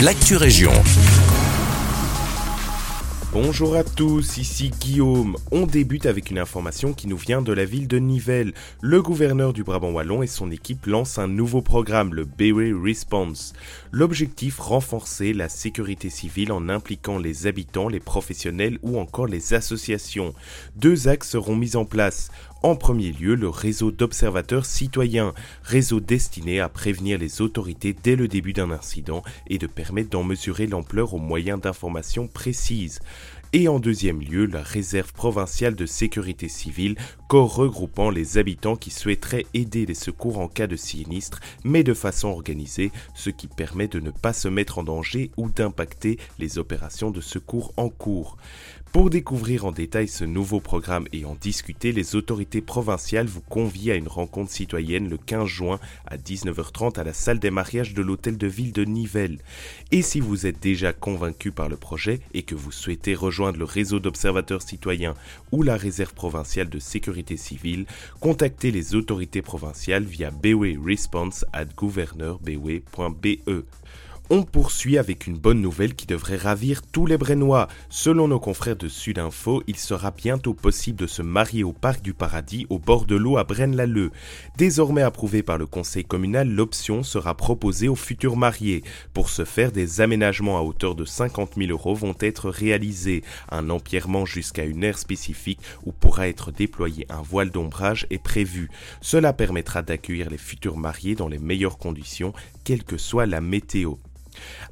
l'actu région. Bonjour à tous, ici Guillaume. On débute avec une information qui nous vient de la ville de Nivelles. Le gouverneur du Brabant Wallon et son équipe lancent un nouveau programme, le Berry Response. L'objectif, renforcer la sécurité civile en impliquant les habitants, les professionnels ou encore les associations. Deux axes seront mis en place. En premier lieu, le réseau d'observateurs citoyens, réseau destiné à prévenir les autorités dès le début d'un incident et de permettre d'en mesurer l'ampleur aux moyens d'information précises et en deuxième lieu la réserve provinciale de sécurité civile, corps regroupant les habitants qui souhaiteraient aider les secours en cas de sinistre, mais de façon organisée, ce qui permet de ne pas se mettre en danger ou d'impacter les opérations de secours en cours. Pour découvrir en détail ce nouveau programme et en discuter, les autorités provinciales vous convient à une rencontre citoyenne le 15 juin à 19h30 à la salle des mariages de l'hôtel de ville de Nivelles. Et si vous êtes déjà convaincu par le projet et que vous souhaitez rejoindre le réseau d'observateurs citoyens ou la réserve provinciale de sécurité civile, contactez les autorités provinciales via response at gouverneur.be. On poursuit avec une bonne nouvelle qui devrait ravir tous les Brennois. Selon nos confrères de Sudinfo, il sera bientôt possible de se marier au Parc du Paradis au bord de l'eau à Braine-l'Alleud. Désormais approuvé par le conseil communal, l'option sera proposée aux futurs mariés. Pour ce faire, des aménagements à hauteur de 50 000 euros vont être réalisés. Un empierrement jusqu'à une aire spécifique où pourra être déployé un voile d'ombrage est prévu. Cela permettra d'accueillir les futurs mariés dans les meilleures conditions, quelle que soit la météo.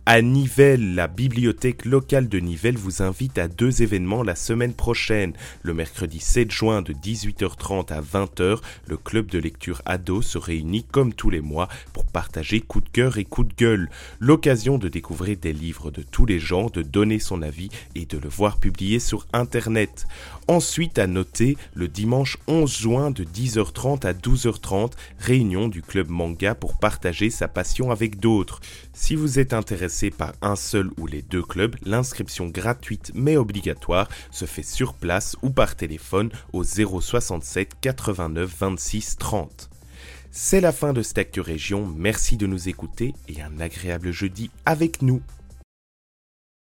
À Nivelles, la bibliothèque locale de Nivelles vous invite à deux événements la semaine prochaine. Le mercredi 7 juin de 18h30 à 20h, le club de lecture ado se réunit comme tous les mois pour partager coup de cœur et coup de gueule. L'occasion de découvrir des livres de tous les genres, de donner son avis et de le voir publié sur internet. Ensuite à noter le dimanche 11 juin de 10h30 à 12h30, réunion du club manga pour partager sa passion avec d'autres. Si vous êtes intéressé par un seul ou les deux clubs, l'inscription gratuite mais obligatoire se fait sur place ou par téléphone au 067 89 26 30. C'est la fin de cette Région, merci de nous écouter et un agréable jeudi avec nous.